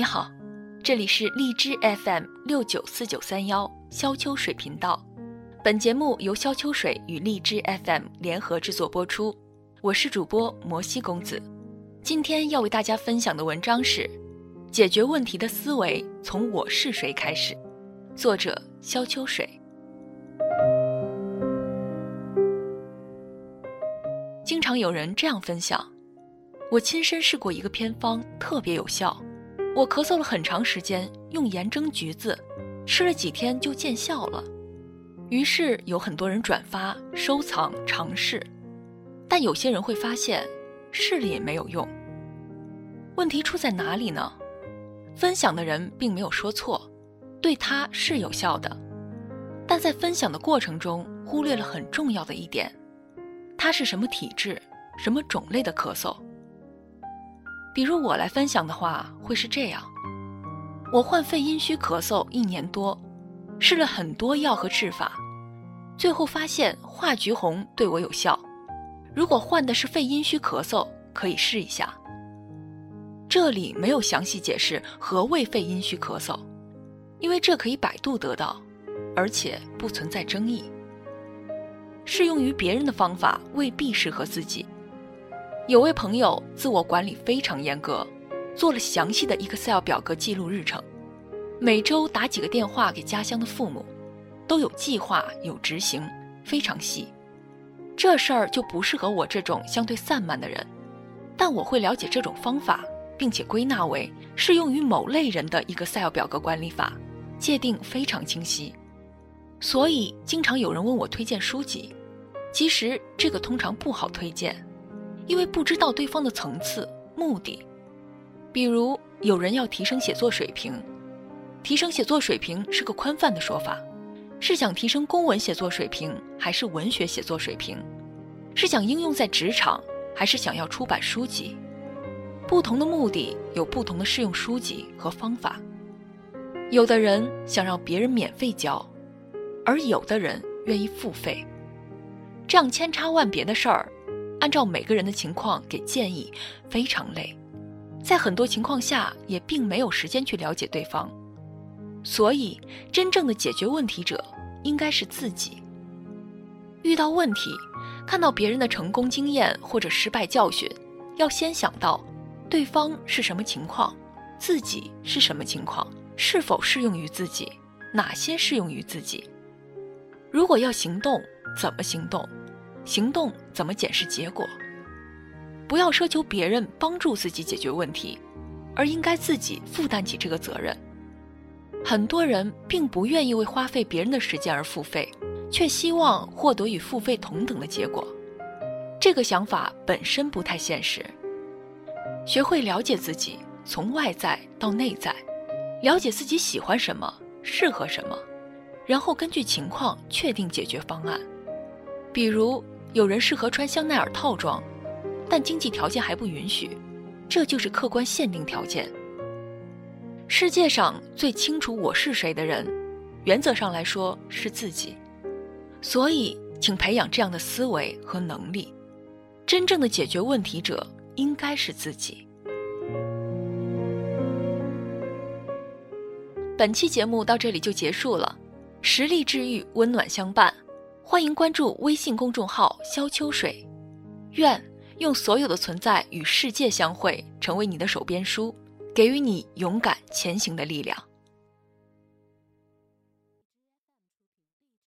你好，这里是荔枝 FM 六九四九三幺肖秋水频道，本节目由肖秋水与荔枝 FM 联合制作播出，我是主播摩西公子。今天要为大家分享的文章是《解决问题的思维从我是谁开始》，作者肖秋水。经常有人这样分享，我亲身试过一个偏方，特别有效。我咳嗽了很长时间，用盐蒸橘子，吃了几天就见效了。于是有很多人转发、收藏、尝试，但有些人会发现试了也没有用。问题出在哪里呢？分享的人并没有说错，对他是有效的，但在分享的过程中忽略了很重要的一点：他是什么体质、什么种类的咳嗽。比如我来分享的话，会是这样：我患肺阴虚咳嗽一年多，试了很多药和治法，最后发现化橘红对我有效。如果患的是肺阴虚咳嗽，可以试一下。这里没有详细解释何谓肺阴虚咳嗽，因为这可以百度得到，而且不存在争议。适用于别人的方法未必适合自己。有位朋友自我管理非常严格，做了详细的 Excel 表格记录日程，每周打几个电话给家乡的父母，都有计划有执行，非常细。这事儿就不适合我这种相对散漫的人，但我会了解这种方法，并且归纳为适用于某类人的 Excel 表格管理法，界定非常清晰。所以经常有人问我推荐书籍，其实这个通常不好推荐。因为不知道对方的层次、目的，比如有人要提升写作水平，提升写作水平是个宽泛的说法，是想提升公文写作水平，还是文学写作水平？是想应用在职场，还是想要出版书籍？不同的目的有不同的适用书籍和方法。有的人想让别人免费教，而有的人愿意付费，这样千差万别的事儿。按照每个人的情况给建议，非常累，在很多情况下也并没有时间去了解对方，所以真正的解决问题者应该是自己。遇到问题，看到别人的成功经验或者失败教训，要先想到对方是什么情况，自己是什么情况，是否适用于自己，哪些适用于自己。如果要行动，怎么行动？行动怎么检视结果？不要奢求别人帮助自己解决问题，而应该自己负担起这个责任。很多人并不愿意为花费别人的时间而付费，却希望获得与付费同等的结果。这个想法本身不太现实。学会了解自己，从外在到内在，了解自己喜欢什么，适合什么，然后根据情况确定解决方案。比如。有人适合穿香奈儿套装，但经济条件还不允许，这就是客观限定条件。世界上最清楚我是谁的人，原则上来说是自己，所以请培养这样的思维和能力。真正的解决问题者应该是自己。本期节目到这里就结束了，实力治愈，温暖相伴。欢迎关注微信公众号“萧秋水”，愿用所有的存在与世界相会，成为你的手边书，给予你勇敢前行的力量。